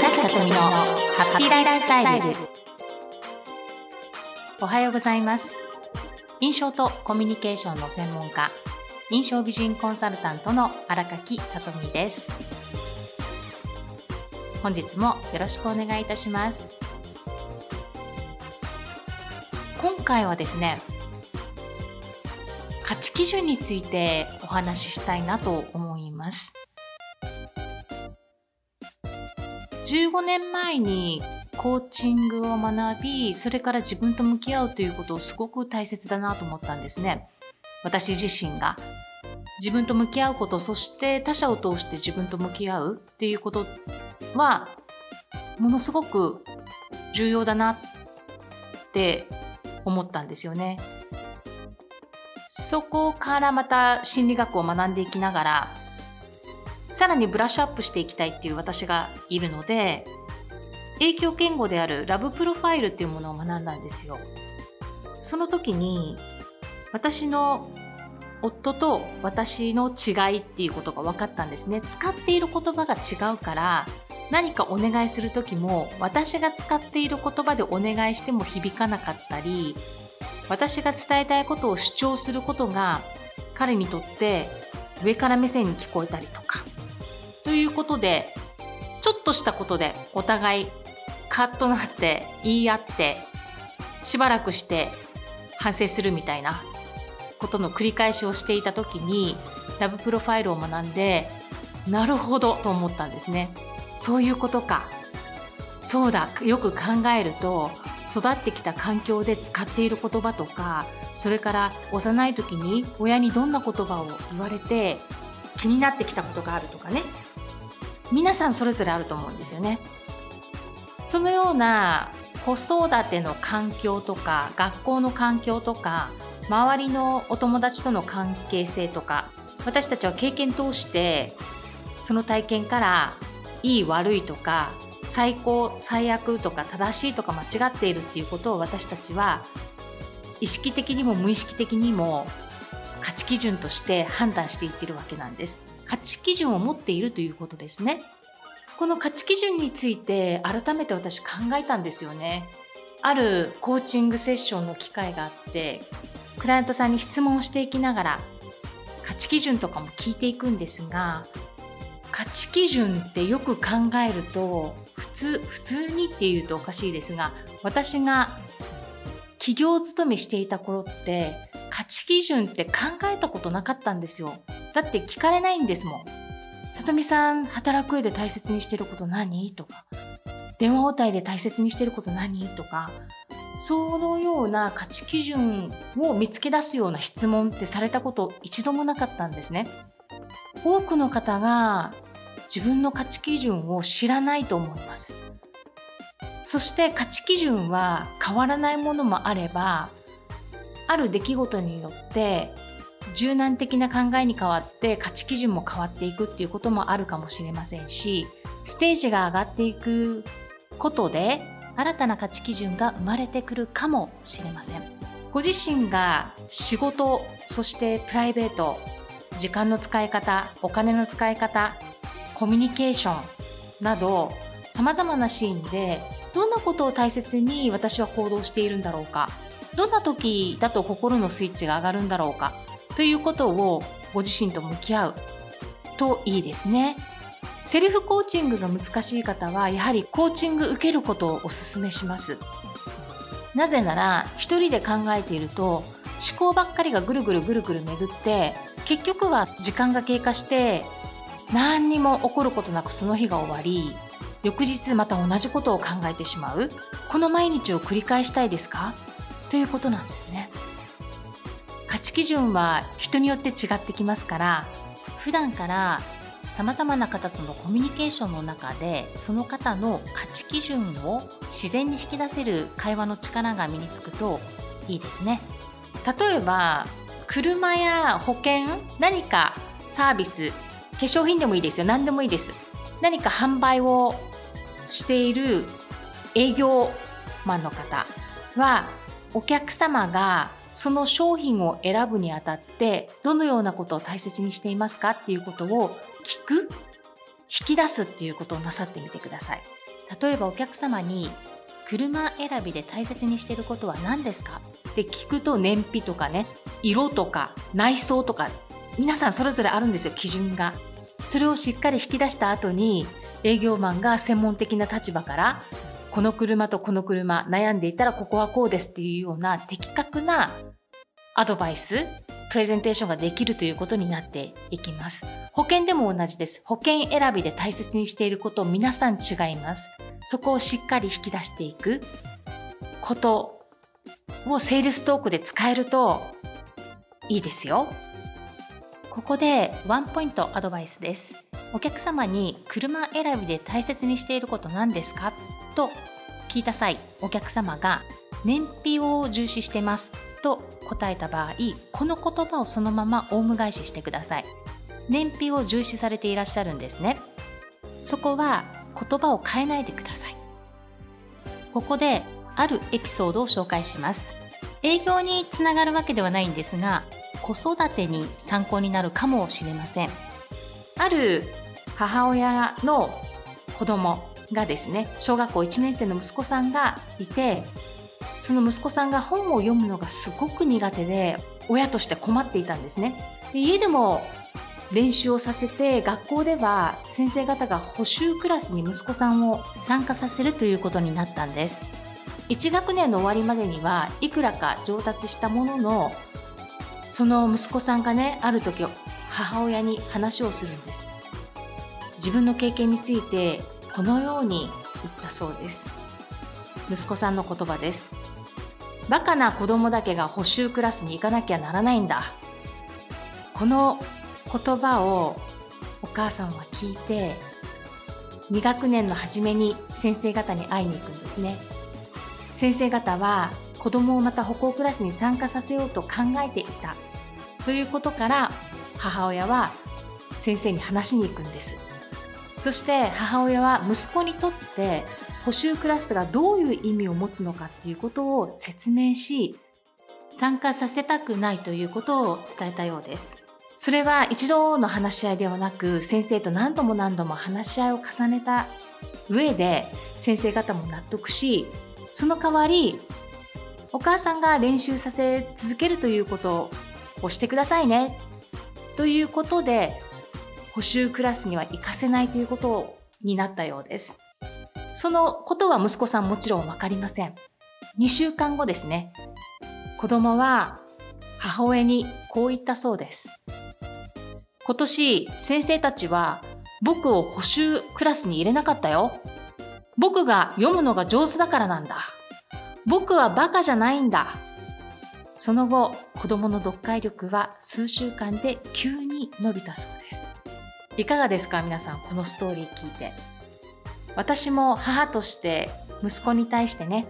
木さとみのハッピーライフスタイル。おはようございます。印象とコミュニケーションの専門家印象美人コンサルタントの荒垣さとみです。本日もよろしくお願いいたします。今回はですね価値基準についてお話ししたいなと思います。15年前にコーチングを学びそれから自分と向き合うということをすごく大切だなと思ったんですね。私自身が。自分と向き合うことそして他者を通して自分と向き合うっていうことはものすごく重要だなって思ったんですよね。そこからまた心理学を学んでいきながらさらにブラッシュアップしていきたいっていう私がいるので影響言語であるラブプロファイルっていうものを学んだんですよ。その時に私の夫と私の違いっていうことが分かったんですね。使っている言葉が違うから何かお願いする時も私が使っている言葉でお願いしても響かなかったり私が伝えたいことを主張することが彼にとって上から目線に聞こえたりとかということで、ちょっとしたことでお互いカッとなって言い合って、しばらくして反省するみたいなことの繰り返しをしていた時に、ラブプロファイルを学んで、なるほどと思ったんですね。そういうことか。そうだ、よく考えると、育ってきた環境で使っている言葉とか、それから幼い時に親にどんな言葉を言われて気になってきたことがあるとかね皆さんそれぞれあると思うんですよね。そのような子育ての環境とか学校の環境とか周りのお友達との関係性とか私たちは経験通してその体験からいい悪いとか最高最悪とか正しいとか間違っているっていうことを私たちは意識的にも無意識的にも価値基準として判断していってるわけなんです。価値基準を持っているということですね。この価値基準について改めて私考えたんですよね。あるコーチングセッションの機会があってクライアントさんに質問をしていきながら価値基準とかも聞いていくんですが価値基準ってよく考えると普通普通にっていうとおかしいですが私が企業勤めしていた頃って価値基準って考えたことなかったんですよ。だって聞かれないんですもん。さとみさん、働く上で大切にしてること何？とか、電話応対で大切にしてること何？とか、そのような価値基準を見つけ出すような質問ってされたこと一度もなかったんですね。多くの方が自分の価値基準を知らないと思います。そして価値基準は変わらないものもあれば、ある出来事によって柔軟的な考えに変わって価値基準も変わっていくっていうこともあるかもしれませんしステージが上がっていくことで新たな価値基準が生まれてくるかもしれません。ご自身が仕事そしてプライベート時間の使い方お金の使い方コミュニケーションなどさまざまなシーンでどんなことを大切に私は行動しているんだろうか？どんな時だと心のスイッチが上がるんだろうか？ということをご自身と向き合うといいですね。セルフコーチングが難しい方はやはりコーチング受けることをお勧めします。なぜなら一人で考えていると思考ばっかりがぐるぐるぐるぐる巡って結局は時間が経過して何にも起こることなくその日が終わり翌日また同じことを考えてしまうこの毎日を繰り返したいですか？ということなんですね。価値基準は人によって違ってきますから普段からさまざまな方とのコミュニケーションの中でその方の価値基準を自然に引き出せる会話の力が身につくといいですね。例えば車や保険何かサービス化粧品でもいいですよ何でもいいです何か販売をしている営業マンの方はお客様がその商品を選ぶにあたってどのようなことを大切にしていますかっていうことを聞く引き出すっていうことをなさってみてください。例えばお客様に車選びで大切にしていることは何ですか？って聞くと燃費とかね色とか内装とか皆さんそれぞれあるんですよ基準が。それをしっかり引き出した後に営業マンが専門的な立場からこの車とこの車悩んでいたらここはこうですっていうような的確なアドバイスプレゼンテーションができるということになっていきます。保険でも同じです。保険選びで大切にしていること皆さん違います。そこをしっかり引き出していく。ことをセールストークで使えるといいですよ。ここでワンポイントアドバイスです。お客様に車選びで大切にしていること何ですか？と聞いた際お客様が燃費を重視してます。と答えた場合この言葉をそのままオウム返ししてください。燃費を重視されていらっしゃるんですね。そこは言葉を変えないでください。ここであるエピソードを紹介します。営業につながるわけではないんですが子育てに参考になるかもしれません。ある母親の子供がですね小学校1年生の息子さんがいてその息子さんが本を読むのがすごく苦手で親として困っていたんですね。で家でも練習をさせて学校では先生方が補習クラスに息子さんを参加させるということになったんです。1学年の終わりまでにはいくらか上達したもののその息子さんがねある時母親に話をするんです。自分の経験についてこのように言ったそうです。息子さんの言葉ですバカな子供だけが補習クラスに行かなきゃならないんだこの言葉をお母さんは聞いて2学年の初めに先生方に会いに行くんですね。先生方は子供をまた歩行クラスに参加させようと考えていたということから母親は先生に話しに行くんです。そして母親は息子にとって補習クラスがどういう意味を持つのかっていうことを説明し参加させたくないということを伝えたようです。それは一度の話し合いではなく先生と何度も何度も話し合いを重ねた上で先生方も納得しその代わりお母さんが練習させ続けるということをしてくださいね。ということで補習クラスには行かせないということになったようです。そのことは息子さんもちろんわかりません。2週間後ですね、子供は母親にこう言ったそうです。今年先生たちは僕を補習クラスに入れなかったよ。僕が読むのが上手だからなんだ。僕はバカじゃないんだ。その後、子供の読解力は数週間で急に伸びたそうです。いかがですか皆さんこのストーリー聞いて。私も母として息子に対してね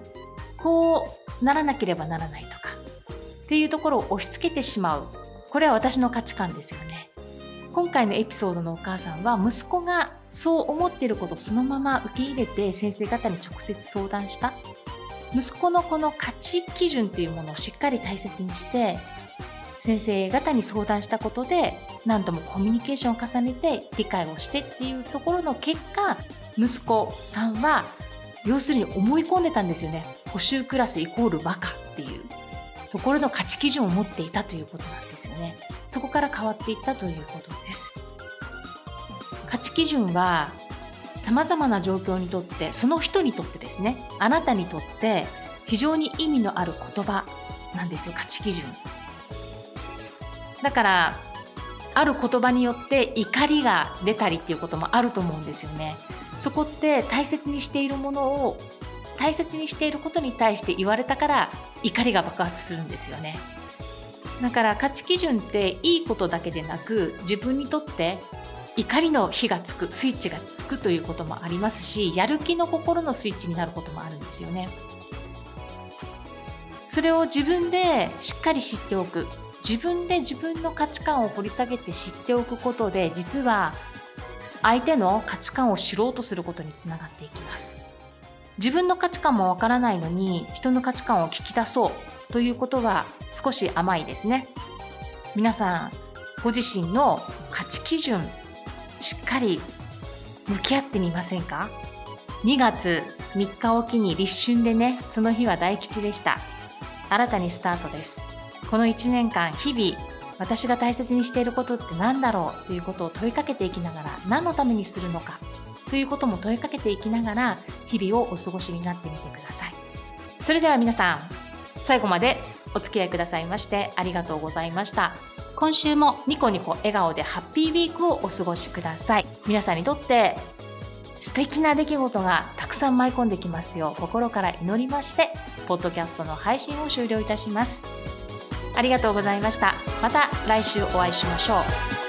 こうならなければならないとかっていうところを押し付けてしまう。これは私の価値観ですよね。今回のエピソードのお母さんは息子がそう思っていることをそのまま受け入れて先生方に直接相談した。息子のこの価値基準というものをしっかり大切にして先生方に相談したことで何度もコミュニケーションを重ねて理解をしてっていうところの結果息子さんは要するに思い込んでたんですよね。補習クラスイコールバカっていうところの価値基準を持っていたということなんですよね。そこから変わっていったということです。価値基準は様々な状況にとってその人にとってですね。あなたにとって非常に意味のある言葉なんですよ価値基準。だからある言葉によって怒りが出たりっていうこともあると思うんですよね。そこって大切にしているものを大切にしていることに対して言われたから怒りが爆発するんですよね。だから価値基準っていいことだけでなく自分にとって怒りの火がつくスイッチがつくということもありますしやる気の心のスイッチになることもあるんですよね。それを自分でしっかり知っておく自分で自分の価値観を掘り下げて知っておくことで実は相手の価値観を知ろうとすることにつながっていきます。自分の価値観もわからないのに人の価値観を聞き出そうということは少し甘いですね。皆さんご自身の価値基準しっかり向き合ってみませんか？2月3日おきに立春でねその日は大吉でした。新たにスタートです。この1年間日々私が大切にしていることって何だろうということを問いかけていきながら何のためにするのかということも問いかけていきながら日々をお過ごしになってみてください。それでは皆さん最後までお付き合いくださいましてありがとうございました。今週もニコニコ笑顔でハッピーウィークをお過ごしください。皆さんにとって素敵な出来事がたくさん舞い込んできますよう心から祈りましてポッドキャストの配信を終了いたします。ありがとうございました。また来週お会いしましょう。